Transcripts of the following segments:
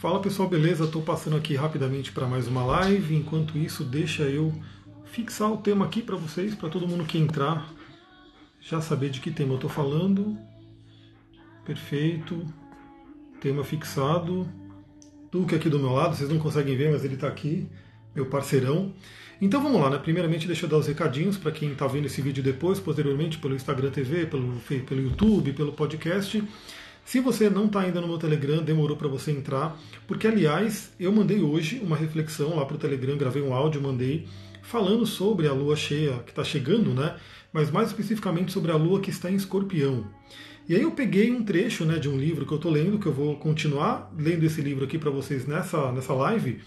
Fala pessoal, beleza? Estou passando aqui rapidamente para mais uma live. Enquanto isso, deixa eu fixar o tema aqui para vocês, para todo mundo que entrar já saber de que tema eu estou falando. Perfeito. Tema fixado. Duque aqui do meu lado, vocês não conseguem ver, mas ele está aqui, meu parceirão. Então vamos lá, né? Primeiramente deixa eu dar os recadinhos para quem está vendo esse vídeo depois, posteriormente pelo Instagram TV, pelo, pelo YouTube, pelo podcast. Se você não está ainda no meu Telegram, demorou para você entrar, porque aliás, eu mandei hoje uma reflexão lá para o Telegram, gravei um áudio, mandei, falando sobre a lua cheia que está chegando, né? Mas mais especificamente sobre a lua que está em escorpião. E aí eu peguei um trecho né, de um livro que eu estou lendo, que eu vou continuar lendo esse livro aqui para vocês nessa, nessa live,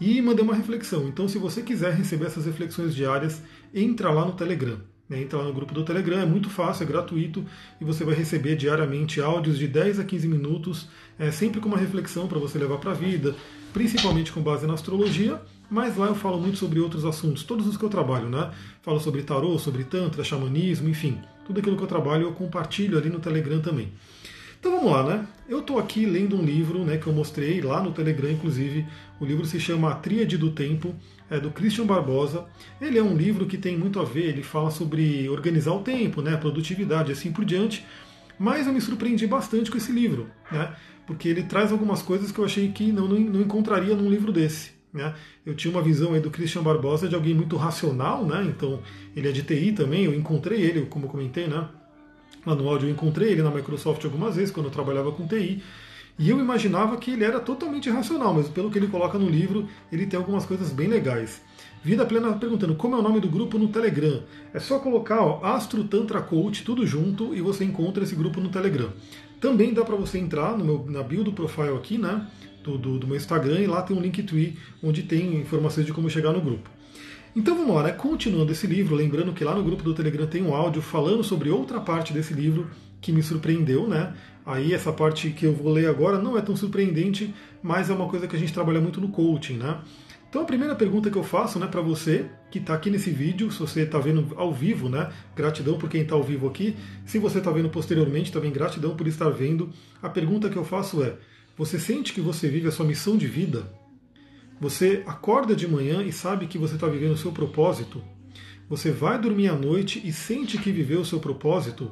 e mandei uma reflexão. Então, se você quiser receber essas reflexões diárias, entra lá no Telegram. Né? Entra lá no grupo do Telegram, é muito fácil, é gratuito, e você vai receber diariamente áudios de 10 a 15 minutos, é, sempre com uma reflexão para você levar para a vida, principalmente com base na astrologia, mas lá eu falo muito sobre outros assuntos, todos os que eu trabalho, né? Falo sobre tarô, sobre tantra, xamanismo, enfim, tudo aquilo que eu trabalho eu compartilho ali no Telegram também. Então vamos lá, né? Eu estou aqui lendo um livro né, que eu mostrei lá no Telegram, inclusive. O livro se chama A Tríade do Tempo, é do Christian Barbosa. Ele é um livro que tem muito a ver, ele fala sobre organizar o tempo, né, produtividade assim por diante. Mas eu me surpreendi bastante com esse livro, né? Porque ele traz algumas coisas que eu achei que não, não, não encontraria num livro desse. Né? Eu tinha uma visão aí do Christian Barbosa de alguém muito racional, né? então ele é de TI também, eu encontrei ele, como eu comentei, né? No áudio eu encontrei ele na Microsoft algumas vezes, quando eu trabalhava com TI, e eu imaginava que ele era totalmente racional, mas pelo que ele coloca no livro, ele tem algumas coisas bem legais. Vida Plena perguntando como é o nome do grupo no Telegram. É só colocar ó, Astro Tantra Coach, tudo junto, e você encontra esse grupo no Telegram. Também dá para você entrar no meu, na bio do profile aqui, né? do, do, do meu Instagram e lá tem um Linktree onde tem informações de como chegar no grupo. Então vamos lá, né? Continuando esse livro, lembrando que lá no grupo do Telegram tem um áudio falando sobre outra parte desse livro que me surpreendeu, né? Aí essa parte que eu vou ler agora não é tão surpreendente, mas é uma coisa que a gente trabalha muito no coaching, né? Então a primeira pergunta que eu faço, né, para você que está aqui nesse vídeo, se você está vendo ao vivo, né, gratidão por quem está ao vivo aqui. Se você está vendo posteriormente, também gratidão por estar vendo. A pergunta que eu faço é: você sente que você vive a sua missão de vida? Você acorda de manhã e sabe que você está vivendo o seu propósito? Você vai dormir à noite e sente que viveu o seu propósito?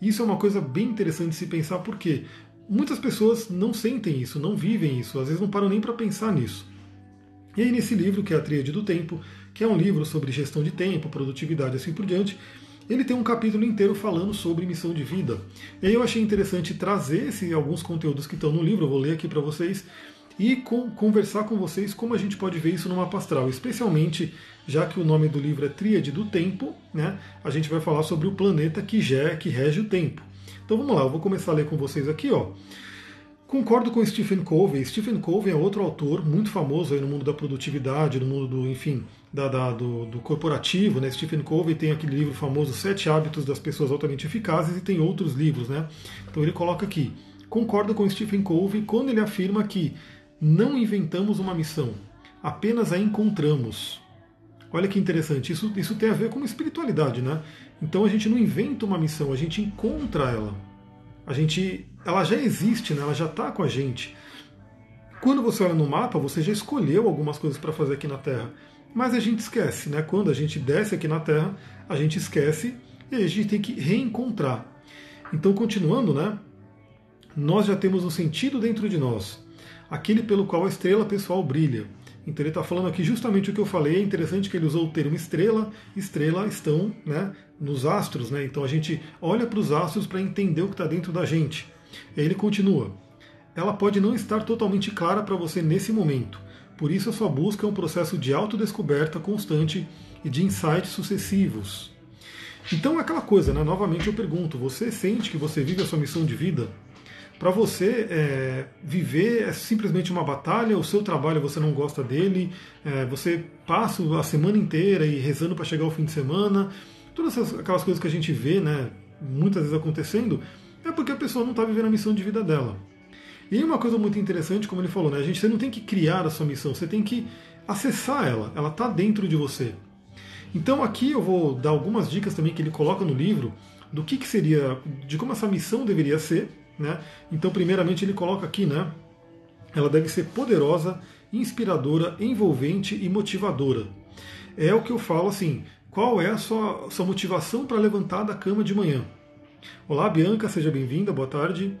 Isso é uma coisa bem interessante de se pensar porque muitas pessoas não sentem isso, não vivem isso, às vezes não param nem para pensar nisso. E aí nesse livro, que é a Tríade do Tempo, que é um livro sobre gestão de tempo, produtividade e assim por diante, ele tem um capítulo inteiro falando sobre missão de vida. E aí eu achei interessante trazer esse, alguns conteúdos que estão no livro, eu vou ler aqui para vocês, e com, conversar com vocês como a gente pode ver isso no mapa astral, especialmente já que o nome do livro é Tríade do Tempo, né? A gente vai falar sobre o planeta que, já, que rege o tempo. Então vamos lá, eu vou começar a ler com vocês aqui, ó. Concordo com Stephen Covey. Stephen Covey é outro autor muito famoso aí no mundo da produtividade, no mundo do, enfim, da, da, do, do, corporativo. Né? Stephen Covey tem aquele livro famoso Sete Hábitos das Pessoas Altamente Eficazes e tem outros livros. Né? Então ele coloca aqui. Concordo com Stephen Covey quando ele afirma que não inventamos uma missão, apenas a encontramos. Olha que interessante, isso, isso tem a ver com espiritualidade, né? Então a gente não inventa uma missão, a gente encontra ela. A gente ela já existe, né? ela já está com a gente. Quando você olha no mapa, você já escolheu algumas coisas para fazer aqui na Terra. Mas a gente esquece, né? Quando a gente desce aqui na Terra, a gente esquece e a gente tem que reencontrar. Então, continuando, né? Nós já temos um sentido dentro de nós, aquele pelo qual a estrela pessoal brilha. Então ele está falando aqui justamente o que eu falei. É interessante que ele usou o termo estrela. Estrela estão né, nos astros, né? Então a gente olha para os astros para entender o que está dentro da gente. Ele continua: ela pode não estar totalmente clara para você nesse momento, por isso a sua busca é um processo de autodescoberta constante e de insights sucessivos. Então é aquela coisa, né? Novamente eu pergunto: você sente que você vive a sua missão de vida? Para você, é, viver é simplesmente uma batalha, o seu trabalho você não gosta dele, é, você passa a semana inteira e rezando para chegar ao fim de semana, todas aquelas coisas que a gente vê, né, muitas vezes acontecendo, é porque a pessoa não está vivendo a missão de vida dela. E uma coisa muito interessante, como ele falou, né? A gente, você não tem que criar a sua missão, você tem que acessar ela. Ela está dentro de você. Então aqui eu vou dar algumas dicas também que ele coloca no livro do que, que seria, de como essa missão deveria ser. Né? Então, primeiramente, ele coloca aqui, né? ela deve ser poderosa, inspiradora, envolvente e motivadora. É o que eu falo assim, qual é a sua, sua motivação para levantar da cama de manhã? Olá, Bianca, seja bem-vinda, boa tarde.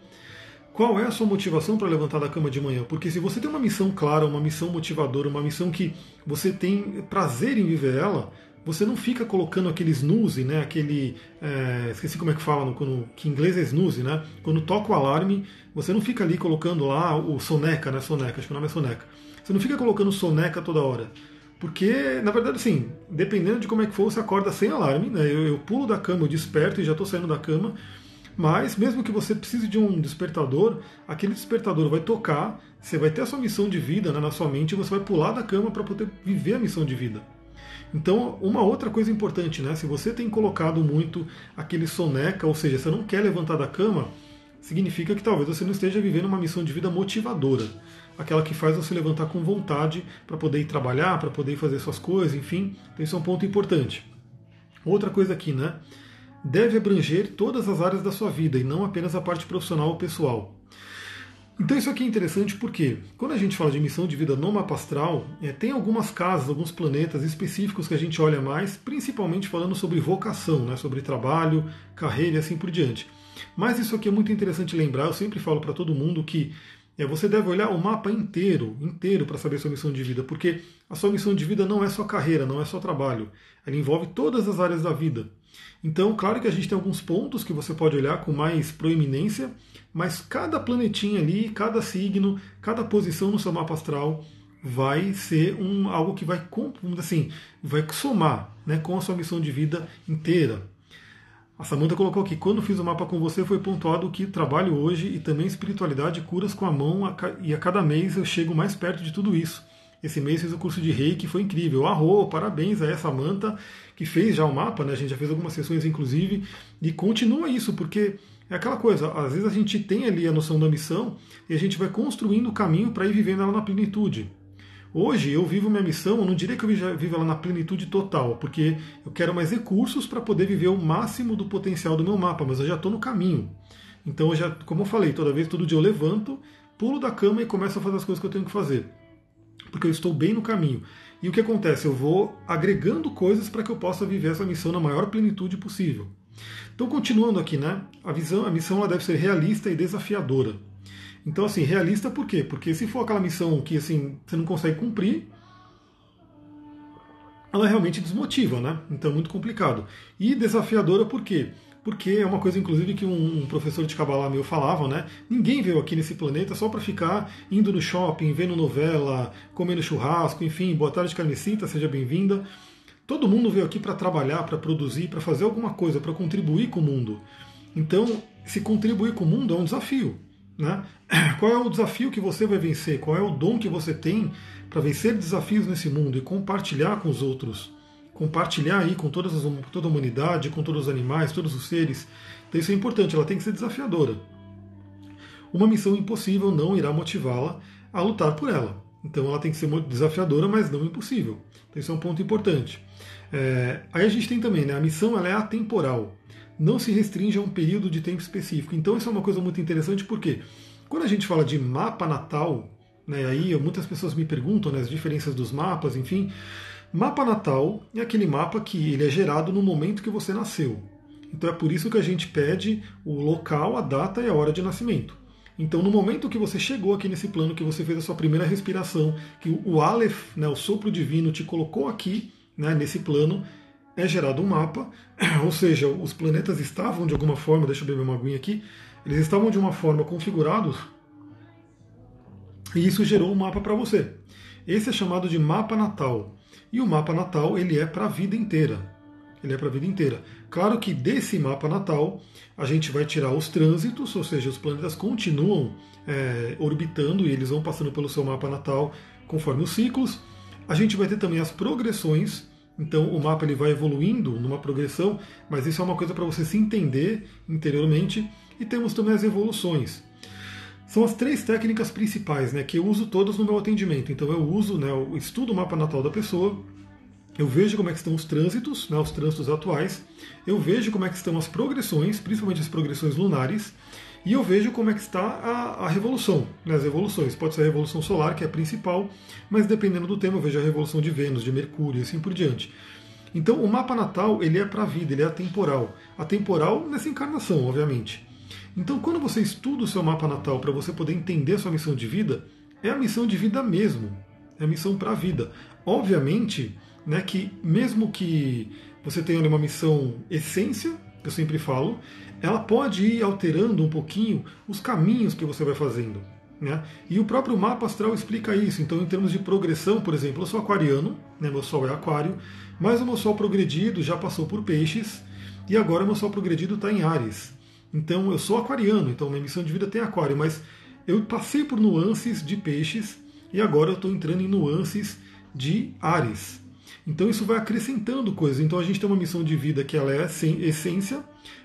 Qual é a sua motivação para levantar da cama de manhã? Porque se você tem uma missão clara, uma missão motivadora, uma missão que você tem prazer em viver ela, você não fica colocando aquele snooze, né? Aquele. É, esqueci como é que fala, quando, que em inglês é snooze, né? Quando toca o alarme, você não fica ali colocando lá o soneca, né? Soneca, acho que o nome é soneca. Você não fica colocando soneca toda hora. Porque, na verdade, assim, dependendo de como é que for, você acorda sem alarme, né? Eu, eu pulo da cama, eu desperto e já estou saindo da cama. Mas, mesmo que você precise de um despertador, aquele despertador vai tocar, você vai ter a sua missão de vida né, na sua mente e você vai pular da cama para poder viver a missão de vida. Então, uma outra coisa importante, né? Se você tem colocado muito aquele soneca, ou seja, você não quer levantar da cama, significa que talvez você não esteja vivendo uma missão de vida motivadora aquela que faz você levantar com vontade para poder ir trabalhar, para poder fazer suas coisas, enfim. Então isso é um ponto importante. Outra coisa aqui, né? Deve abranger todas as áreas da sua vida e não apenas a parte profissional ou pessoal. Então isso aqui é interessante porque quando a gente fala de missão de vida no mapa astral, é, tem algumas casas, alguns planetas específicos que a gente olha mais, principalmente falando sobre vocação, né, sobre trabalho, carreira e assim por diante. Mas isso aqui é muito interessante lembrar, eu sempre falo para todo mundo que é, você deve olhar o mapa inteiro, inteiro, para saber sua missão de vida, porque a sua missão de vida não é só carreira, não é só trabalho. Ela envolve todas as áreas da vida. Então, claro que a gente tem alguns pontos que você pode olhar com mais proeminência, mas cada planetinha ali, cada signo, cada posição no seu mapa astral vai ser um, algo que vai, assim, vai somar né, com a sua missão de vida inteira. A Samanta colocou aqui, quando fiz o mapa com você foi pontuado que trabalho hoje e também espiritualidade curas com a mão e a cada mês eu chego mais perto de tudo isso. Esse mês fiz o curso de reiki, foi incrível. Arro, parabéns a essa Manta que fez já o mapa, né? A gente já fez algumas sessões inclusive e continua isso, porque é aquela coisa, às vezes a gente tem ali a noção da missão e a gente vai construindo o caminho para ir vivendo ela na plenitude. Hoje eu vivo minha missão, eu não diria que eu vivo ela na plenitude total, porque eu quero mais recursos para poder viver o máximo do potencial do meu mapa, mas eu já estou no caminho. Então, eu já, como eu falei, toda vez, todo dia eu levanto, pulo da cama e começo a fazer as coisas que eu tenho que fazer, porque eu estou bem no caminho. E o que acontece? Eu vou agregando coisas para que eu possa viver essa missão na maior plenitude possível. Então, continuando aqui, né? A visão, a missão ela deve ser realista e desafiadora. Então, assim, realista por quê? Porque se for aquela missão que assim, você não consegue cumprir, ela realmente desmotiva, né? Então muito complicado. E desafiadora por quê? Porque é uma coisa, inclusive, que um professor de Kabbalah meu falava, né? Ninguém veio aqui nesse planeta só para ficar indo no shopping, vendo novela, comendo churrasco, enfim, boa tarde, carnecita, seja bem-vinda. Todo mundo veio aqui para trabalhar, para produzir, para fazer alguma coisa, para contribuir com o mundo. Então, se contribuir com o mundo é um desafio. Né? Qual é o desafio que você vai vencer? Qual é o dom que você tem para vencer desafios nesse mundo e compartilhar com os outros? Compartilhar aí com todas as, toda a humanidade, com todos os animais, todos os seres. Então isso é importante, ela tem que ser desafiadora. Uma missão impossível não irá motivá-la a lutar por ela. Então ela tem que ser desafiadora, mas não impossível. Então isso é um ponto importante. É, aí a gente tem também, né, a missão ela é atemporal não se restringe a um período de tempo específico. Então isso é uma coisa muito interessante porque quando a gente fala de mapa natal, né, aí muitas pessoas me perguntam né, as diferenças dos mapas, enfim. Mapa natal é aquele mapa que ele é gerado no momento que você nasceu. Então é por isso que a gente pede o local, a data e a hora de nascimento. Então, no momento que você chegou aqui nesse plano, que você fez a sua primeira respiração, que o Aleph, né, o sopro divino, te colocou aqui, né, nesse plano, é gerado um mapa, ou seja, os planetas estavam de alguma forma, deixa eu beber uma aguinha aqui, eles estavam de uma forma configurados e isso gerou um mapa para você. Esse é chamado de mapa natal. E o mapa natal ele é para a vida inteira. Ele é para a vida inteira. Claro que desse mapa natal a gente vai tirar os trânsitos, ou seja, os planetas continuam é, orbitando e eles vão passando pelo seu mapa natal conforme os ciclos. A gente vai ter também as progressões então o mapa ele vai evoluindo numa progressão, mas isso é uma coisa para você se entender interiormente. E temos também as evoluções. São as três técnicas principais, né, que eu uso todas no meu atendimento. Então eu uso, né, eu estudo o mapa natal da pessoa, eu vejo como é que estão os trânsitos, né, os trânsitos atuais, eu vejo como é que estão as progressões, principalmente as progressões lunares, e eu vejo como é que está a, a revolução, né, as evoluções. Pode ser a revolução solar, que é a principal, mas dependendo do tema, eu vejo a revolução de Vênus, de Mercúrio e assim por diante. Então, o mapa natal ele é para a vida, ele é atemporal. Atemporal nessa encarnação, obviamente. Então, quando você estuda o seu mapa natal para você poder entender a sua missão de vida, é a missão de vida mesmo. É a missão para a vida. Obviamente, né, que mesmo que você tenha uma missão essência, eu sempre falo, ela pode ir alterando um pouquinho os caminhos que você vai fazendo. Né? E o próprio mapa astral explica isso. Então, em termos de progressão, por exemplo, eu sou aquariano, né? meu Sol é aquário, mas o meu Sol progredido já passou por peixes e agora meu Sol progredido está em Ares. Então, eu sou aquariano, então minha missão de vida tem aquário, mas eu passei por nuances de peixes e agora eu estou entrando em nuances de Ares. Então isso vai acrescentando coisas. Então a gente tem uma missão de vida que ela é sem essência,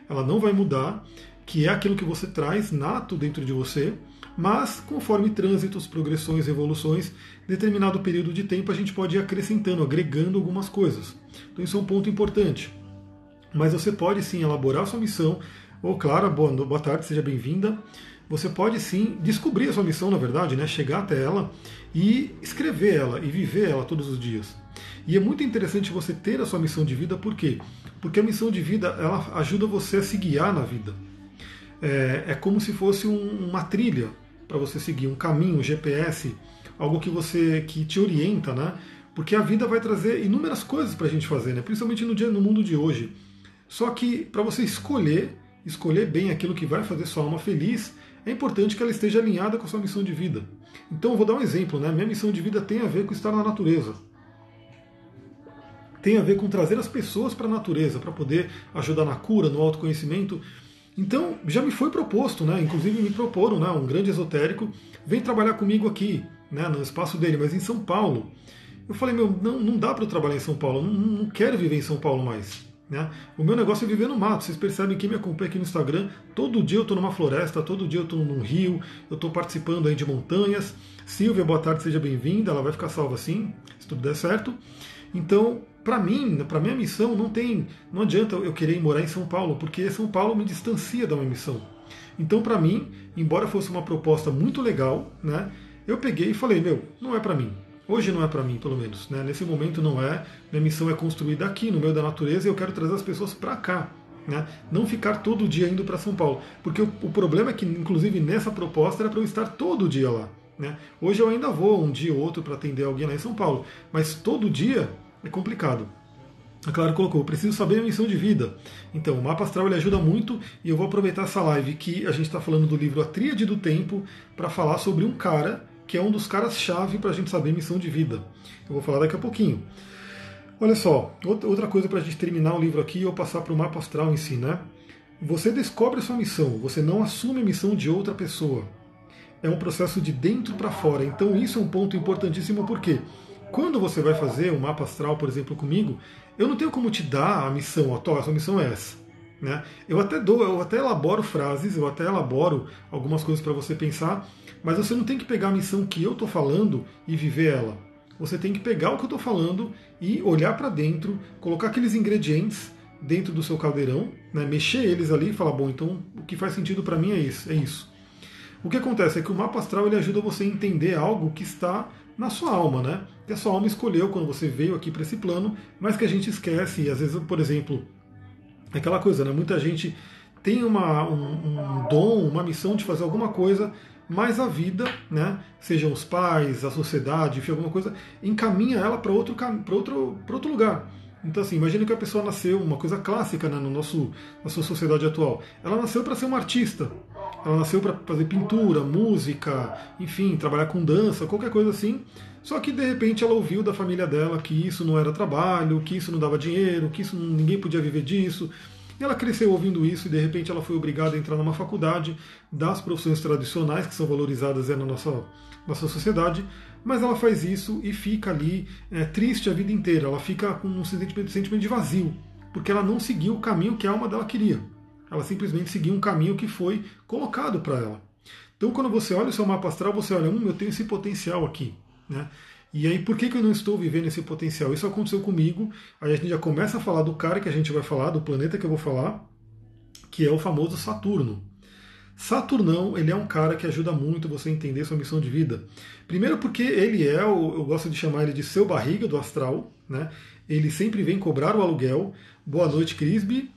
ela não vai mudar, que é aquilo que você traz nato dentro de você, mas conforme trânsitos, progressões, evoluções, determinado período de tempo a gente pode ir acrescentando, agregando algumas coisas. Então isso é um ponto importante. Mas você pode sim elaborar a sua missão. Ô, Clara, boa, boa tarde, seja bem-vinda. Você pode sim descobrir a sua missão, na verdade, né? chegar até ela e escrever ela e viver ela todos os dias. E é muito interessante você ter a sua missão de vida, por quê? Porque a missão de vida ela ajuda você a se guiar na vida. É, é como se fosse um, uma trilha para você seguir, um caminho, um GPS, algo que você que te orienta, né? Porque a vida vai trazer inúmeras coisas para a gente fazer, né? principalmente no, dia, no mundo de hoje. Só que para você escolher, escolher bem aquilo que vai fazer sua alma feliz, é importante que ela esteja alinhada com a sua missão de vida. Então, eu vou dar um exemplo, né? Minha missão de vida tem a ver com estar na natureza tem a ver com trazer as pessoas para a natureza, para poder ajudar na cura, no autoconhecimento. Então, já me foi proposto, né? inclusive me proporam, né? um grande esotérico, vem trabalhar comigo aqui, né? no espaço dele, mas em São Paulo. Eu falei, meu, não, não dá para eu trabalhar em São Paulo, não, não quero viver em São Paulo mais. Né? O meu negócio é viver no mato. Vocês percebem que me acompanha aqui no Instagram. Todo dia eu estou numa floresta, todo dia eu estou num rio, eu estou participando aí de montanhas. Silvia, boa tarde, seja bem-vinda. Ela vai ficar salva assim, se tudo der certo. Então, para mim, para minha missão, não tem, não adianta eu querer morar em São Paulo, porque São Paulo me distancia da minha missão. Então, para mim, embora fosse uma proposta muito legal, né, eu peguei e falei, meu, não é para mim. Hoje não é para mim, pelo menos. Né? Nesse momento não é. Minha missão é construída aqui, no meio da natureza, e eu quero trazer as pessoas para cá. Né? Não ficar todo dia indo para São Paulo. Porque o, o, problema é que, inclusive, nessa proposta era para eu estar todo dia lá. Né? Hoje eu ainda vou um dia ou outro para atender alguém lá em São Paulo. Mas todo dia é complicado. A Clara colocou, preciso saber a missão de vida. Então, o mapa astral ele ajuda muito e eu vou aproveitar essa live que a gente está falando do livro A Tríade do Tempo para falar sobre um cara que é um dos caras-chave para a gente saber missão de vida. Eu vou falar daqui a pouquinho. Olha só, outra coisa para a gente terminar o livro aqui e eu passar para o mapa astral em si, né? Você descobre a sua missão, você não assume a missão de outra pessoa. É um processo de dentro para fora. Então, isso é um ponto importantíssimo porque quando você vai fazer um mapa astral, por exemplo, comigo, eu não tenho como te dar a missão, a sua missão é essa. Né? Eu até dou, eu até elaboro frases, eu até elaboro algumas coisas para você pensar, mas você não tem que pegar a missão que eu estou falando e viver ela. Você tem que pegar o que eu estou falando e olhar para dentro, colocar aqueles ingredientes dentro do seu caldeirão, né? mexer eles ali e falar, bom, então o que faz sentido para mim é isso, é isso. O que acontece é que o mapa astral ele ajuda você a entender algo que está na sua alma, né? Que a sua alma escolheu quando você veio aqui para esse plano, mas que a gente esquece. E às vezes, por exemplo, aquela coisa, né? Muita gente tem uma, um, um dom, uma missão de fazer alguma coisa, mas a vida, né, sejam os pais, a sociedade, enfim, alguma coisa, encaminha ela para outro, outro, outro lugar. Então, assim, imagine que a pessoa nasceu, uma coisa clássica né, no nosso, na sua sociedade atual. Ela nasceu para ser uma artista. Ela nasceu para fazer pintura, música, enfim, trabalhar com dança, qualquer coisa assim. Só que de repente ela ouviu da família dela que isso não era trabalho, que isso não dava dinheiro, que isso ninguém podia viver disso. E ela cresceu ouvindo isso e de repente ela foi obrigada a entrar numa faculdade das profissões tradicionais que são valorizadas na nossa, nossa sociedade mas ela faz isso e fica ali é, triste a vida inteira. Ela fica com um sentimento, sentimento de vazio, porque ela não seguiu o caminho que a alma dela queria. Ela simplesmente seguiu um caminho que foi colocado para ela. Então, quando você olha o seu mapa astral, você olha, hum, eu tenho esse potencial aqui. Né? E aí, por que, que eu não estou vivendo esse potencial? Isso aconteceu comigo. Aí a gente já começa a falar do cara que a gente vai falar, do planeta que eu vou falar, que é o famoso Saturno. Saturnão, ele é um cara que ajuda muito você a entender sua missão de vida. Primeiro porque ele é, o, eu gosto de chamar ele de seu barriga do astral, né? Ele sempre vem cobrar o aluguel. Boa noite, Crisby.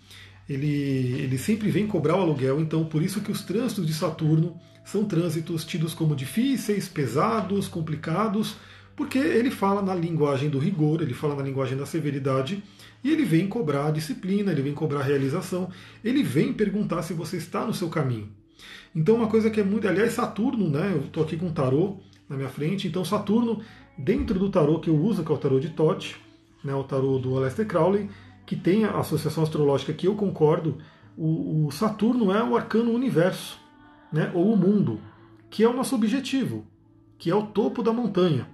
Ele, ele sempre vem cobrar o aluguel, então por isso que os trânsitos de Saturno são trânsitos tidos como difíceis, pesados, complicados, porque ele fala na linguagem do rigor, ele fala na linguagem da severidade, e ele vem cobrar disciplina, ele vem cobrar realização, ele vem perguntar se você está no seu caminho. Então, uma coisa que é muito. Aliás, Saturno, né? Eu estou aqui com o tarô na minha frente. Então, Saturno, dentro do tarô que eu uso, que é o tarô de Tote, né, o tarô do Aleister Crowley, que tem a associação astrológica que eu concordo, o, o Saturno é o arcano universo, né, ou o mundo, que é o nosso objetivo, que é o topo da montanha.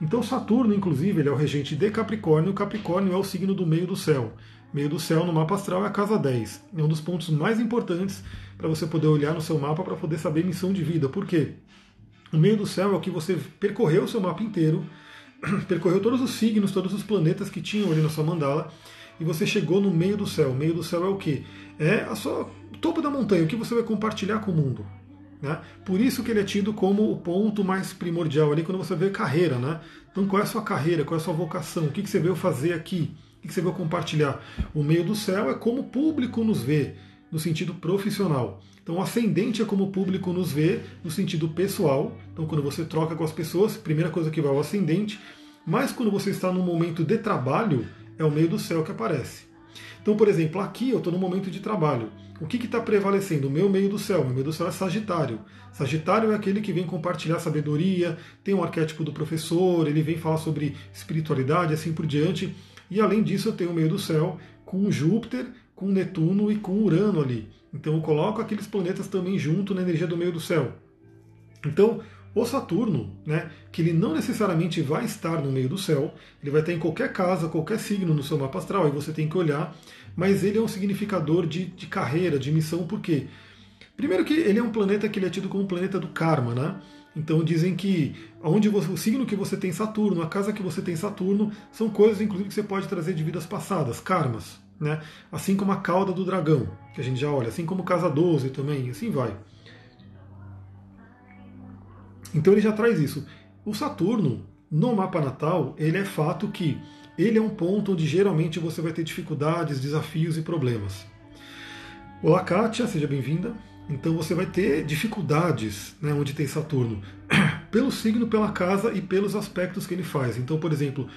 Então, Saturno, inclusive, ele é o regente de Capricórnio. Capricórnio é o signo do meio do céu. Meio do céu no mapa astral é a casa 10. É um dos pontos mais importantes para você poder olhar no seu mapa para poder saber missão de vida. Por quê? O meio do céu é o que você percorreu o seu mapa inteiro, percorreu todos os signos, todos os planetas que tinham ali na sua mandala, e você chegou no meio do céu. O meio do céu é o quê? É a sua topo da montanha, o que você vai compartilhar com o mundo. Né? Por isso que ele é tido como o ponto mais primordial ali quando você vê carreira. Né? Então qual é a sua carreira, qual é a sua vocação, o que, que você veio fazer aqui, o que, você veio compartilhar. O meio do céu é como o público nos vê no sentido profissional. Então, o ascendente é como o público nos vê no sentido pessoal. Então, quando você troca com as pessoas, primeira coisa que vai ao ascendente. Mas quando você está num momento de trabalho, é o meio do céu que aparece. Então, por exemplo, aqui eu estou no momento de trabalho. O que está prevalecendo? O meu meio do céu. O meu meio do céu é Sagitário. Sagitário é aquele que vem compartilhar sabedoria, tem o arquétipo do professor, ele vem falar sobre espiritualidade, assim por diante. E além disso, eu tenho o meio do céu com Júpiter com Netuno e com Urano ali. Então eu coloco aqueles planetas também junto na energia do meio do céu. Então, o Saturno, né, que ele não necessariamente vai estar no meio do céu, ele vai estar em qualquer casa, qualquer signo no seu mapa astral, aí você tem que olhar, mas ele é um significador de, de carreira, de missão, por quê? Primeiro que ele é um planeta que ele é tido como planeta do karma, né? Então dizem que onde você, o signo que você tem Saturno, a casa que você tem Saturno, são coisas inclusive que você pode trazer de vidas passadas, karmas né? assim como a cauda do dragão, que a gente já olha, assim como Casa 12 também, assim vai. Então ele já traz isso. O Saturno, no mapa natal, ele é fato que ele é um ponto onde geralmente você vai ter dificuldades, desafios e problemas. Olá, Kátia, seja bem-vinda. Então você vai ter dificuldades né, onde tem Saturno, pelo signo, pela casa e pelos aspectos que ele faz. Então, por exemplo,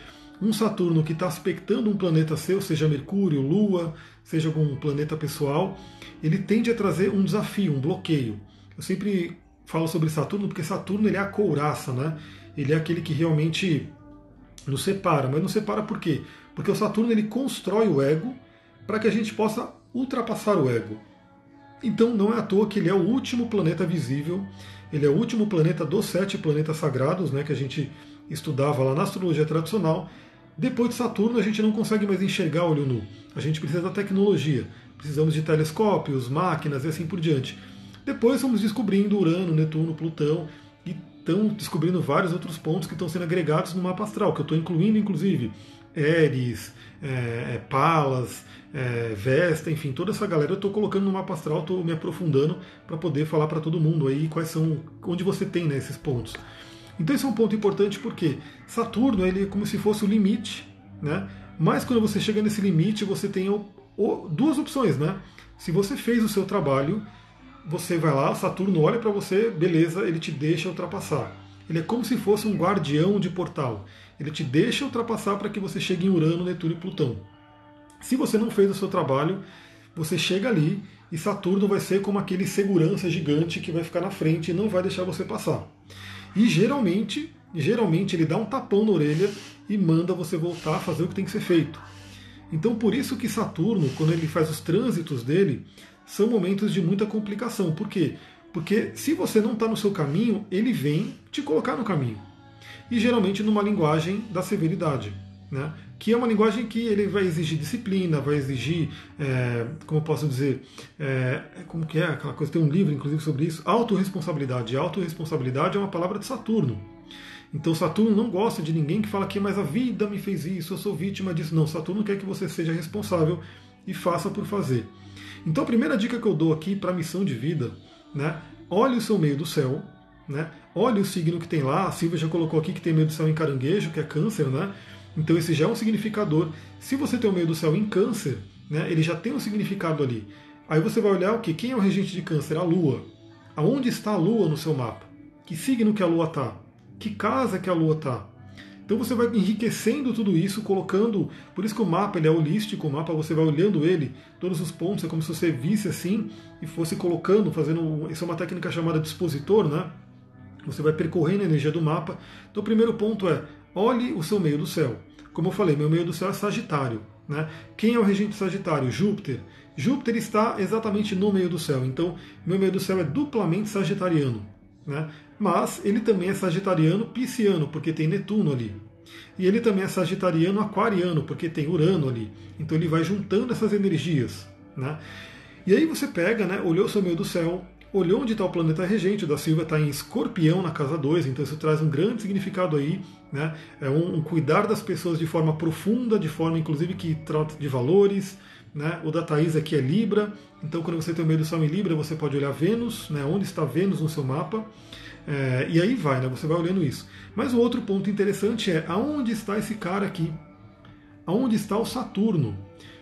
um Saturno que está aspectando um planeta seu, seja Mercúrio, Lua, seja algum planeta pessoal, ele tende a trazer um desafio, um bloqueio. Eu sempre falo sobre Saturno porque Saturno ele é a couraça, né? Ele é aquele que realmente nos separa, mas nos separa por quê? Porque o Saturno ele constrói o ego para que a gente possa ultrapassar o ego. Então não é à toa que ele é o último planeta visível, ele é o último planeta dos sete planetas sagrados, né, que a gente estudava lá na astrologia tradicional, depois de Saturno, a gente não consegue mais enxergar olho nu. A gente precisa da tecnologia. Precisamos de telescópios, máquinas e assim por diante. Depois vamos descobrindo Urano, Netuno, Plutão e estão descobrindo vários outros pontos que estão sendo agregados no mapa astral, que eu estou incluindo inclusive Eris, é, é, Palas, é, Vesta, enfim, toda essa galera eu estou colocando no mapa astral, estou me aprofundando para poder falar para todo mundo aí quais são, onde você tem né, esses pontos. Então esse é um ponto importante porque Saturno ele é como se fosse o limite, né? Mas quando você chega nesse limite, você tem o, o, duas opções, né? Se você fez o seu trabalho, você vai lá, Saturno olha para você, beleza, ele te deixa ultrapassar. Ele é como se fosse um guardião de portal. Ele te deixa ultrapassar para que você chegue em Urano, Netuno e Plutão. Se você não fez o seu trabalho, você chega ali e Saturno vai ser como aquele segurança gigante que vai ficar na frente e não vai deixar você passar. E geralmente, geralmente ele dá um tapão na orelha e manda você voltar a fazer o que tem que ser feito. Então por isso que Saturno, quando ele faz os trânsitos dele, são momentos de muita complicação. Por quê? Porque se você não está no seu caminho, ele vem te colocar no caminho. E geralmente numa linguagem da severidade. Né? que é uma linguagem que ele vai exigir disciplina, vai exigir, é, como posso dizer, é, como que é aquela coisa, tem um livro inclusive sobre isso, autorresponsabilidade. Autorresponsabilidade é uma palavra de Saturno. Então Saturno não gosta de ninguém que fala que mas a vida me fez isso, eu sou vítima disso. Não, Saturno quer que você seja responsável e faça por fazer. Então a primeira dica que eu dou aqui para a missão de vida né? Olhe o seu meio do céu, né? Olhe o signo que tem lá. A Silvia já colocou aqui que tem meio do céu em caranguejo, que é câncer, né? Então esse já é um significador. Se você tem o meio do céu em câncer, né? Ele já tem um significado ali. Aí você vai olhar o que? Quem é o regente de câncer? A Lua. Aonde está a Lua no seu mapa? Que signo que a Lua está? Que casa que a Lua está? Então você vai enriquecendo tudo isso, colocando. Por isso que o mapa ele é holístico, o mapa você vai olhando ele, todos os pontos, é como se você visse assim e fosse colocando, fazendo. Isso é uma técnica chamada dispositor, né? Você vai percorrendo a energia do mapa. Então o primeiro ponto é olhe o seu meio do céu. Como eu falei, meu meio do céu é Sagitário. Né? Quem é o regente Sagitário? Júpiter. Júpiter está exatamente no meio do céu, então meu meio do céu é duplamente sagitariano. Né? Mas ele também é sagitariano pisciano, porque tem Netuno ali. E ele também é sagitariano aquariano, porque tem Urano ali. Então ele vai juntando essas energias. Né? E aí você pega, né, olhou o seu meio do céu, olhou onde está o planeta regente, o da Silva está em escorpião na casa 2, então isso traz um grande significado aí, né? É um, um, cuidar das pessoas de forma profunda, de forma inclusive que trata de valores, né? O da Thaís aqui é Libra, então quando você tem o meio do Sol em Libra, você pode olhar Vênus, né? onde está Vênus no seu mapa, é, e aí vai, né? você vai olhando isso. Mas o outro ponto interessante é aonde está esse cara aqui? Aonde está o Saturno?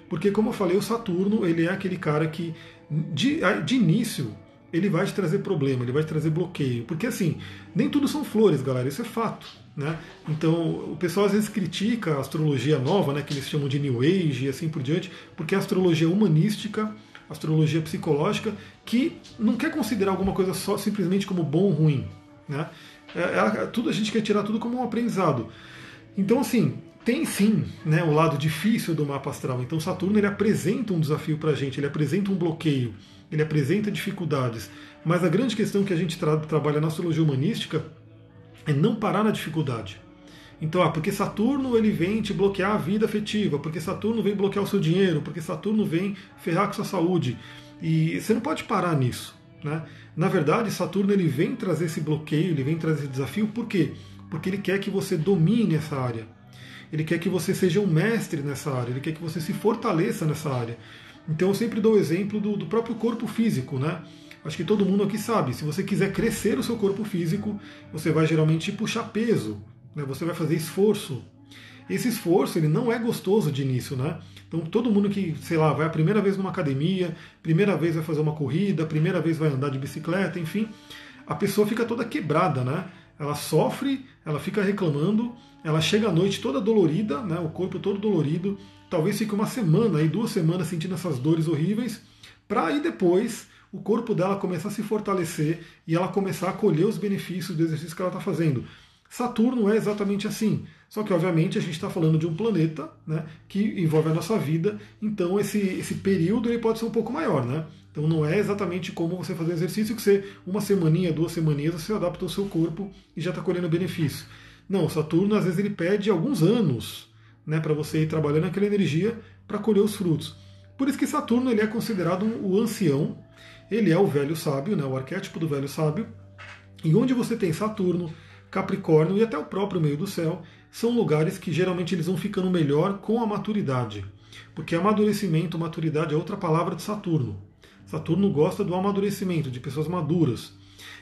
Porque, como eu falei, o Saturno ele é aquele cara que, de, de início, ele vai te trazer problema, ele vai te trazer bloqueio. Porque, assim, nem tudo são flores, galera, isso é fato. Né? Então, o pessoal às vezes critica a astrologia nova, né, que eles chamam de New Age e assim por diante, porque a astrologia humanística, a astrologia psicológica, que não quer considerar alguma coisa só simplesmente como bom ou ruim. Né? É, é, tudo a gente quer tirar tudo como um aprendizado. Então, assim, tem sim né, o lado difícil do mapa astral. Então, Saturno ele apresenta um desafio para a gente, ele apresenta um bloqueio, ele apresenta dificuldades. Mas a grande questão que a gente tra trabalha na astrologia humanística é não parar na dificuldade. Então, ah, porque Saturno ele vem te bloquear a vida afetiva, porque Saturno vem bloquear o seu dinheiro, porque Saturno vem ferrar com sua saúde. E você não pode parar nisso. Né? Na verdade, Saturno ele vem trazer esse bloqueio, ele vem trazer esse desafio, por quê? Porque ele quer que você domine essa área. Ele quer que você seja um mestre nessa área, ele quer que você se fortaleça nessa área. Então eu sempre dou o exemplo do, do próprio corpo físico, né? Acho que todo mundo aqui sabe, se você quiser crescer o seu corpo físico, você vai geralmente puxar peso, né? você vai fazer esforço. Esse esforço ele não é gostoso de início, né? Então todo mundo que, sei lá, vai a primeira vez numa academia, primeira vez vai fazer uma corrida, primeira vez vai andar de bicicleta, enfim, a pessoa fica toda quebrada, né? Ela sofre, ela fica reclamando, ela chega à noite toda dolorida, né? O corpo todo dolorido, talvez fique uma semana aí, duas semanas sentindo essas dores horríveis, para aí depois o corpo dela começar a se fortalecer e ela começar a colher os benefícios do exercício que ela está fazendo. Saturno é exatamente assim. Só que, obviamente, a gente está falando de um planeta né, que envolve a nossa vida, então esse, esse período ele pode ser um pouco maior. Né? Então não é exatamente como você fazer exercício que você, uma semaninha, duas semaninhas, você adapta o seu corpo e já está colhendo benefício. Não, Saturno às vezes ele pede alguns anos né, para você ir trabalhando aquela energia para colher os frutos. Por isso que Saturno ele é considerado o ancião, ele é o velho sábio, né, o arquétipo do velho sábio. E onde você tem Saturno, Capricórnio e até o próprio meio do céu, são lugares que geralmente eles vão ficando melhor com a maturidade. Porque amadurecimento, maturidade é outra palavra de Saturno. Saturno gosta do amadurecimento, de pessoas maduras.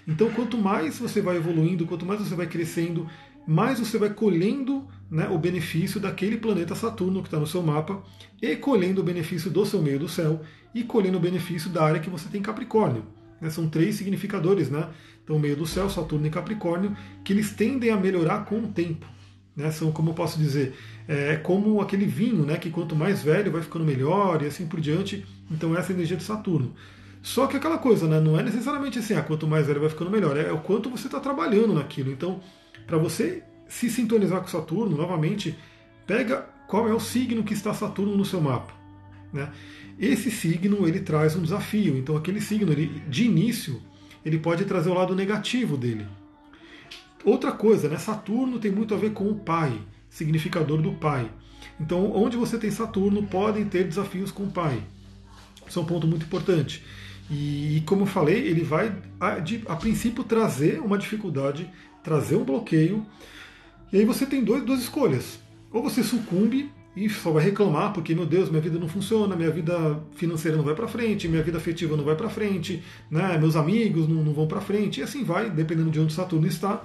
Então, quanto mais você vai evoluindo, quanto mais você vai crescendo, mais você vai colhendo né, o benefício daquele planeta Saturno que está no seu mapa e colhendo o benefício do seu meio do céu e colhendo o benefício da área que você tem Capricórnio. Né, são três significadores, né? Então, meio do céu, Saturno e Capricórnio, que eles tendem a melhorar com o tempo. Né? São, como eu posso dizer, é como aquele vinho, né? Que quanto mais velho vai ficando melhor e assim por diante. Então, essa é a energia de Saturno. Só que aquela coisa, né? Não é necessariamente assim, ah, quanto mais velho vai ficando melhor, é o quanto você está trabalhando naquilo. Então, para você se sintonizar com Saturno, novamente, pega qual é o signo que está Saturno no seu mapa. Né? Esse signo ele traz um desafio. Então aquele signo, ele, de início, ele pode trazer o lado negativo dele. Outra coisa, né? Saturno tem muito a ver com o pai, significador do pai. Então, onde você tem Saturno, podem ter desafios com o pai. Isso é um ponto muito importante. E, como eu falei, ele vai, a, de, a princípio, trazer uma dificuldade trazer um bloqueio. E aí você tem dois, duas escolhas. Ou você sucumbe e só vai reclamar porque, meu Deus, minha vida não funciona, minha vida financeira não vai para frente, minha vida afetiva não vai para frente, né? meus amigos não, não vão para frente, e assim vai, dependendo de onde Saturno está.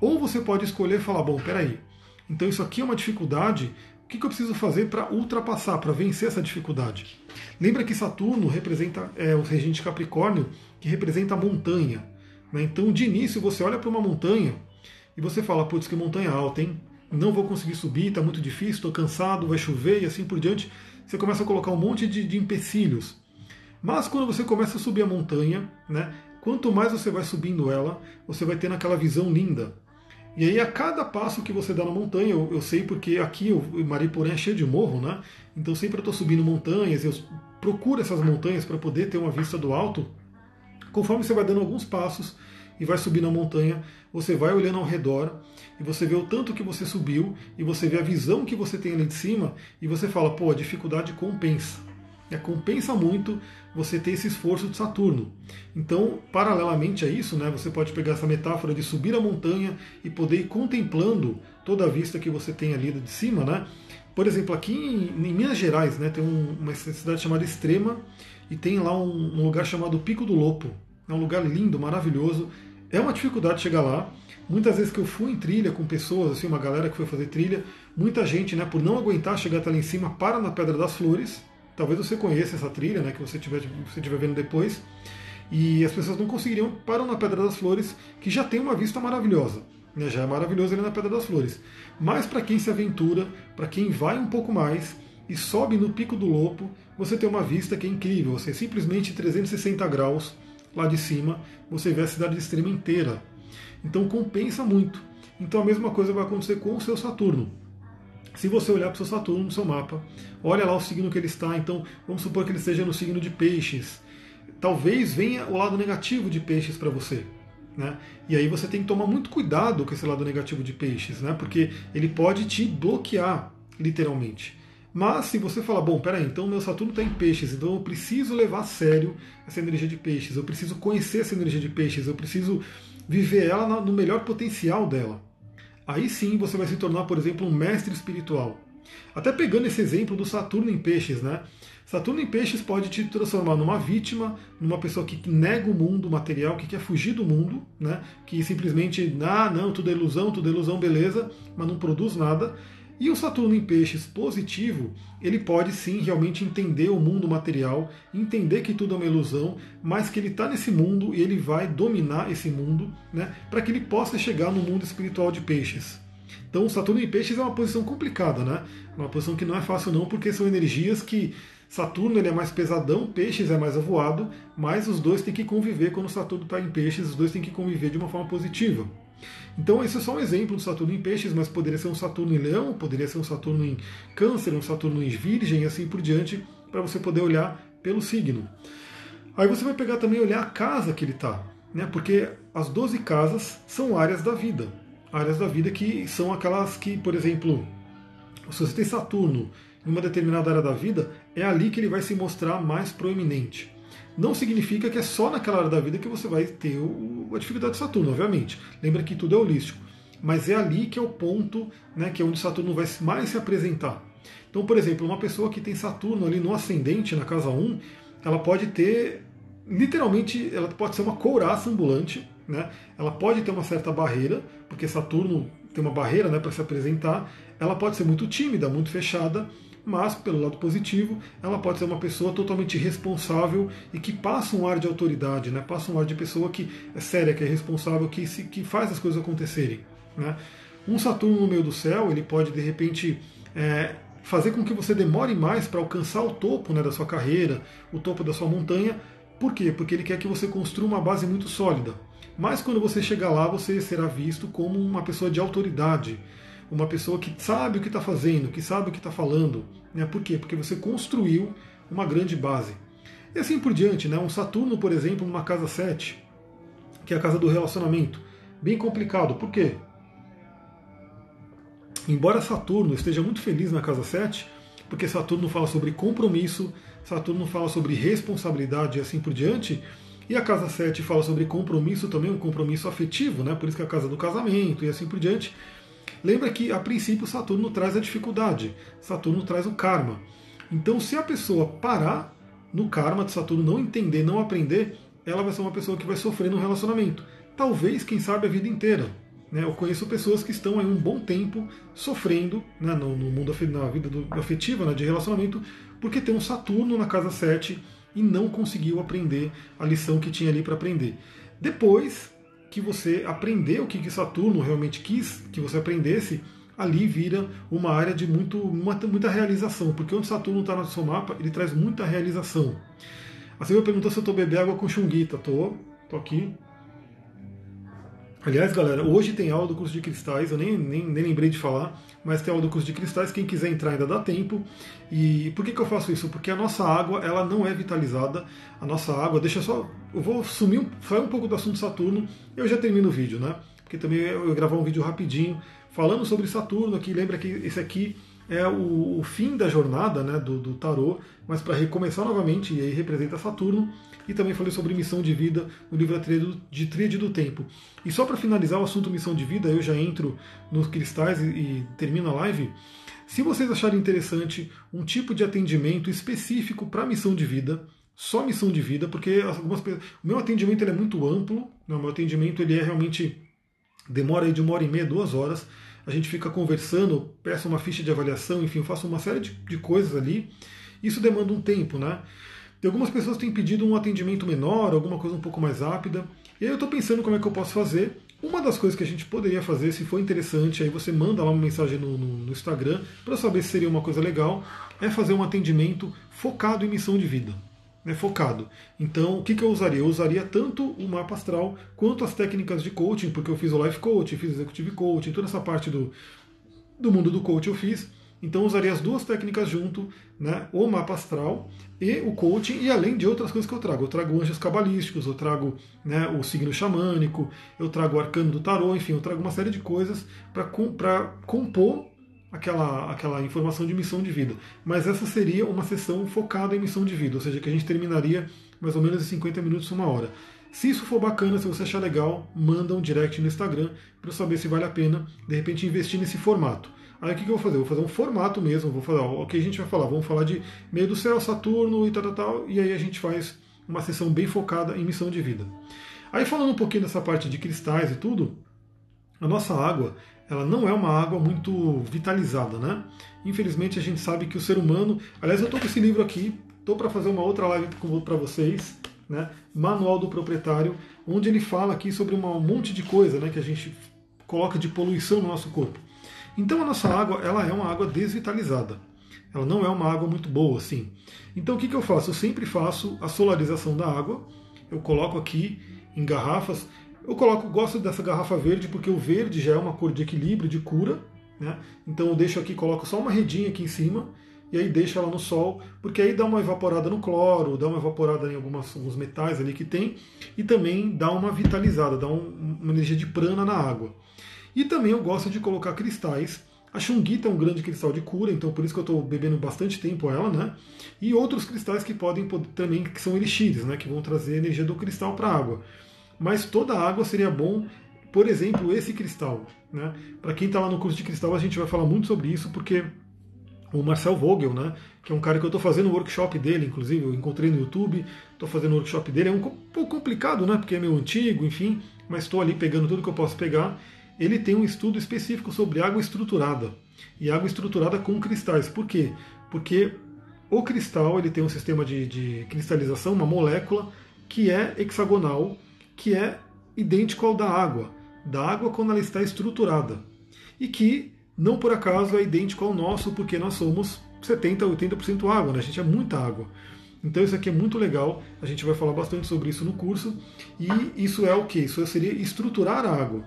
Ou você pode escolher e falar: bom, peraí, então isso aqui é uma dificuldade, o que, eu preciso fazer para ultrapassar, para vencer essa dificuldade? Lembra que Saturno representa é, o regente Capricórnio, que representa a montanha. Né? Então, de início, você olha para uma montanha e você fala: putz, que montanha alta, hein? Não vou conseguir subir, está muito difícil, estou cansado, vai chover e assim por diante. Você começa a colocar um monte de, de empecilhos. Mas quando você começa a subir a montanha, né, quanto mais você vai subindo ela, você vai tendo aquela visão linda. E aí, a cada passo que você dá na montanha, eu, eu sei porque aqui o Mariporã é cheio de morro, né? Então sempre eu estou subindo montanhas, eu procuro essas montanhas para poder ter uma vista do alto. Conforme você vai dando alguns passos e vai subindo a montanha, você vai olhando ao redor e você vê o tanto que você subiu e você vê a visão que você tem ali de cima e você fala, pô, a dificuldade compensa. É, compensa muito você ter esse esforço de Saturno. Então, paralelamente a isso, né, você pode pegar essa metáfora de subir a montanha e poder ir contemplando toda a vista que você tem ali de cima. Né? Por exemplo, aqui em, em Minas Gerais né, tem um, uma cidade chamada Extrema e tem lá um, um lugar chamado Pico do Lopo. É um lugar lindo, maravilhoso. É uma dificuldade chegar lá. Muitas vezes que eu fui em trilha com pessoas, assim, uma galera que foi fazer trilha, muita gente, né, por não aguentar chegar até lá em cima, para na Pedra das Flores Talvez você conheça essa trilha, né, que você estiver você tiver vendo depois. E as pessoas não conseguiriam parar na Pedra das Flores, que já tem uma vista maravilhosa. Né, já é maravilhoso ali na Pedra das Flores. Mas para quem se aventura, para quem vai um pouco mais e sobe no Pico do Lopo, você tem uma vista que é incrível. Você simplesmente 360 graus lá de cima, você vê a cidade extrema inteira. Então compensa muito. Então a mesma coisa vai acontecer com o seu Saturno. Se você olhar para o seu Saturno no seu mapa, olha lá o signo que ele está, então vamos supor que ele esteja no signo de peixes. Talvez venha o lado negativo de peixes para você. Né? E aí você tem que tomar muito cuidado com esse lado negativo de peixes, né? porque ele pode te bloquear, literalmente. Mas se você falar, bom, peraí, então meu Saturno está em peixes, então eu preciso levar a sério essa energia de peixes, eu preciso conhecer essa energia de peixes, eu preciso viver ela no melhor potencial dela aí sim você vai se tornar, por exemplo, um mestre espiritual. Até pegando esse exemplo do Saturno em Peixes, né? Saturno em Peixes pode te transformar numa vítima, numa pessoa que nega o mundo material, que quer fugir do mundo, né? Que simplesmente, ah, não, tudo é ilusão, tudo é ilusão, beleza, mas não produz nada. E o Saturno em Peixes positivo, ele pode sim realmente entender o mundo material, entender que tudo é uma ilusão, mas que ele está nesse mundo e ele vai dominar esse mundo, né, para que ele possa chegar no mundo espiritual de Peixes. Então, o Saturno em Peixes é uma posição complicada, né? Uma posição que não é fácil não, porque são energias que Saturno ele é mais pesadão, Peixes é mais avoado, mas os dois têm que conviver quando Saturno está em Peixes, os dois têm que conviver de uma forma positiva. Então, esse é só um exemplo do Saturno em Peixes, mas poderia ser um Saturno em Leão, poderia ser um Saturno em Câncer, um Saturno em Virgem assim por diante, para você poder olhar pelo signo. Aí você vai pegar também olhar a casa que ele está, né? porque as 12 casas são áreas da vida. Áreas da vida que são aquelas que, por exemplo, se você tem Saturno em uma determinada área da vida, é ali que ele vai se mostrar mais proeminente não significa que é só naquela área da vida que você vai ter o, a dificuldade de Saturno, obviamente. Lembra que tudo é holístico. Mas é ali que é o ponto, né, que é onde Saturno vai mais se apresentar. Então, por exemplo, uma pessoa que tem Saturno ali no ascendente, na casa 1, ela pode ter, literalmente, ela pode ser uma couraça ambulante, né? ela pode ter uma certa barreira, porque Saturno tem uma barreira né, para se apresentar, ela pode ser muito tímida, muito fechada, mas, pelo lado positivo, ela pode ser uma pessoa totalmente responsável e que passa um ar de autoridade, né? passa um ar de pessoa que é séria, que é responsável, que, se, que faz as coisas acontecerem. Né? Um Saturno no meio do céu, ele pode, de repente, é, fazer com que você demore mais para alcançar o topo né, da sua carreira, o topo da sua montanha. Por quê? Porque ele quer que você construa uma base muito sólida. Mas quando você chegar lá, você será visto como uma pessoa de autoridade, uma pessoa que sabe o que está fazendo, que sabe o que está falando. Né? Por quê? Porque você construiu uma grande base. E assim por diante, né? um Saturno, por exemplo, numa casa 7, que é a casa do relacionamento. Bem complicado, por quê? Embora Saturno esteja muito feliz na casa 7, porque Saturno fala sobre compromisso, Saturno fala sobre responsabilidade e assim por diante, e a casa 7 fala sobre compromisso também, um compromisso afetivo, né? por isso que é a casa do casamento e assim por diante. Lembra que a princípio Saturno traz a dificuldade, Saturno traz o karma. Então, se a pessoa parar no karma de Saturno, não entender, não aprender, ela vai ser uma pessoa que vai sofrer no relacionamento. Talvez, quem sabe, a vida inteira. Né? Eu conheço pessoas que estão aí um bom tempo sofrendo né, no, no, mundo na vida do, afetiva, né, de relacionamento, porque tem um Saturno na casa 7 e não conseguiu aprender a lição que tinha ali para aprender. Depois que você aprender o que, que Saturno realmente quis que você aprendesse, ali vira uma área de muito, muita, realização, porque onde Saturno está no seu mapa, ele traz muita realização. A Silvia perguntou se eu estou bebendo água com chunguita. Tô, tô aqui. Aliás, galera, hoje tem aula do curso de cristais, eu nem, nem, nem, lembrei de falar, mas tem aula do curso de cristais, quem quiser entrar ainda dá tempo. E por que, que eu faço isso? Porque a nossa água, ela não é vitalizada. A nossa água, deixa só, eu vou sumir, sair um pouco do assunto Saturno, eu já termino o vídeo, né? Porque também eu, eu gravar um vídeo rapidinho, falando sobre Saturno aqui, lembra que esse aqui é o, o fim da jornada né, do, do tarô, mas para recomeçar novamente, e aí representa Saturno, e também falei sobre missão de vida no livro de Tríade do Tempo. E só para finalizar o assunto missão de vida, eu já entro nos cristais e, e termino a live. Se vocês acharem interessante um tipo de atendimento específico para missão de vida, só missão de vida, porque algumas o meu atendimento ele é muito amplo, né, o meu atendimento ele é realmente demora de uma hora e meia, duas horas. A gente fica conversando, peço uma ficha de avaliação, enfim, faço uma série de, de coisas ali. Isso demanda um tempo, né? E algumas pessoas têm pedido um atendimento menor, alguma coisa um pouco mais rápida. E aí eu estou pensando como é que eu posso fazer. Uma das coisas que a gente poderia fazer, se for interessante, aí você manda lá uma mensagem no, no, no Instagram para saber se seria uma coisa legal, é fazer um atendimento focado em missão de vida. Né, focado. Então, o que, que eu usaria? Eu usaria tanto o mapa astral quanto as técnicas de coaching, porque eu fiz o life coaching, fiz executive coaching, toda essa parte do, do mundo do coaching eu fiz. Então usaria as duas técnicas junto, né, o mapa astral e o coaching, e além de outras coisas que eu trago. Eu trago anjos cabalísticos, eu trago né, o signo xamânico, eu trago o arcano do tarô, enfim, eu trago uma série de coisas para compor aquela, aquela informação de missão de vida. Mas essa seria uma sessão focada em missão de vida, ou seja, que a gente terminaria mais ou menos em 50 minutos, uma hora. Se isso for bacana, se você achar legal, manda um direct no Instagram para eu saber se vale a pena, de repente, investir nesse formato. Aí o que, eu vou fazer? Eu vou fazer um formato mesmo, vou falar, o que a gente vai falar? Vamos falar de meio do céu, Saturno e tal, tal, tal, e aí a gente faz uma sessão bem focada em missão de vida. Aí falando um pouquinho dessa parte de cristais e tudo, a nossa água, ela não é uma água muito vitalizada, né? Infelizmente a gente sabe que o ser humano, aliás eu estou com esse livro aqui, estou para fazer uma outra live para vocês, né? Manual do Proprietário, onde ele fala aqui sobre um monte de coisa, né? Que a gente coloca de poluição no nosso corpo. Então a nossa água ela é uma água desvitalizada. Ela não é uma água muito boa assim. Então o que, que eu faço? Eu sempre faço a solarização da água. Eu coloco aqui em garrafas. Eu coloco, gosto dessa garrafa verde porque o verde já é uma cor de equilíbrio, de cura. Né? Então eu deixo aqui, coloco só uma redinha aqui em cima e aí deixo ela no sol, porque aí dá uma evaporada no cloro, dá uma evaporada em algumas, alguns metais ali que tem e também dá uma vitalizada, dá um, uma energia de prana na água. E também eu gosto de colocar cristais. A Xunguita é um grande cristal de cura, então por isso que eu estou bebendo bastante tempo ela, né? E outros cristais que podem também, que são elixires, né? Que vão trazer energia do cristal para a água. Mas toda a água seria bom, por exemplo, esse cristal. Né? Para quem está lá no curso de cristal, a gente vai falar muito sobre isso, porque o Marcel Vogel, né, que é um cara que eu estou fazendo o workshop dele, inclusive, eu encontrei no YouTube, estou fazendo o workshop dele, é um pouco complicado, né, porque é meio antigo, enfim, mas estou ali pegando tudo que eu posso pegar ele tem um estudo específico sobre água estruturada e água estruturada com cristais. Por quê? Porque o cristal ele tem um sistema de, de cristalização, uma molécula que é hexagonal, que é idêntico ao da água, da água quando ela está estruturada e que não por acaso é idêntico ao nosso, porque nós somos 70, 80% água, né? a gente é muita água. Então isso aqui é muito legal, a gente vai falar bastante sobre isso no curso, e isso é o que? Isso seria estruturar a água.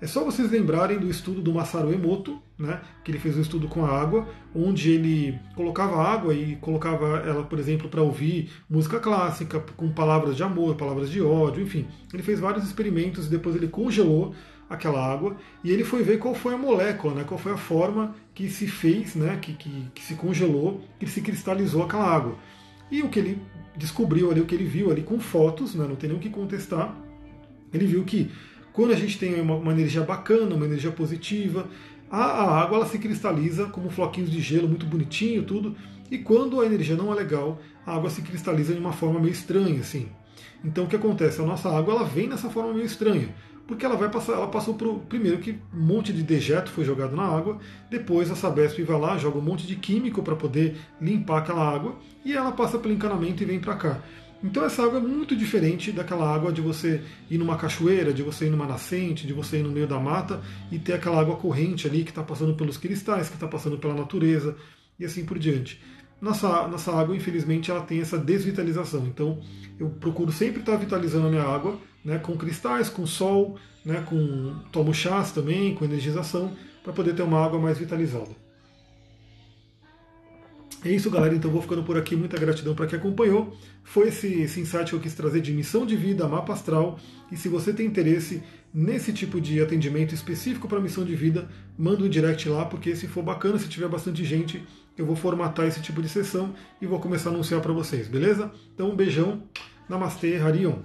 É só vocês lembrarem do estudo do Masaru Emoto, né, que ele fez um estudo com a água, onde ele colocava água e colocava ela, por exemplo, para ouvir música clássica, com palavras de amor, palavras de ódio, enfim. Ele fez vários experimentos e depois ele congelou aquela água e ele foi ver qual foi a molécula, né, qual foi a forma que se fez, né, que, que, que se congelou, que se cristalizou aquela água. E o que ele descobriu ali, o que ele viu ali com fotos, né, não tem nem o que contestar, ele viu que Quando a gente tem uma, uma energia bacana, uma energia positiva, a, a, água ela se cristaliza como floquinhos de gelo, muito bonitinho, tudo. E quando a energia não é legal, a água se cristaliza de uma forma meio estranha, assim. Então o que acontece? A nossa água ela vem nessa forma meio estranha porque ela vai passar, ela passou por primeiro que um monte de dejeto foi jogado na água, depois a Sabesp vai lá, joga um monte de químico para poder limpar aquela água e ela passa pelo encanamento e vem para cá. Então essa água é muito diferente daquela água de você ir numa cachoeira, de você ir numa nascente, de você ir no meio da mata e ter aquela água corrente ali que está passando pelos cristais, que está passando pela natureza e assim por diante. Nossa, nossa água, infelizmente, ela tem essa desvitalização. Então eu procuro sempre estar vitalizando a minha água né, com cristais, com sol, né, com tomo chás também, com energização, para poder ter uma água mais vitalizada. É isso, galera. Então vou ficando por aqui. Muita gratidão para quem acompanhou. Foi esse, esse insight que eu quis trazer de missão de vida, mapa astral. E se você tem interesse nesse tipo de atendimento específico para missão de vida, manda um direct lá, porque se for bacana, se tiver bastante gente, eu vou formatar esse tipo de sessão e vou começar a anunciar para vocês, beleza? Então um beijão. Namastê, Harion.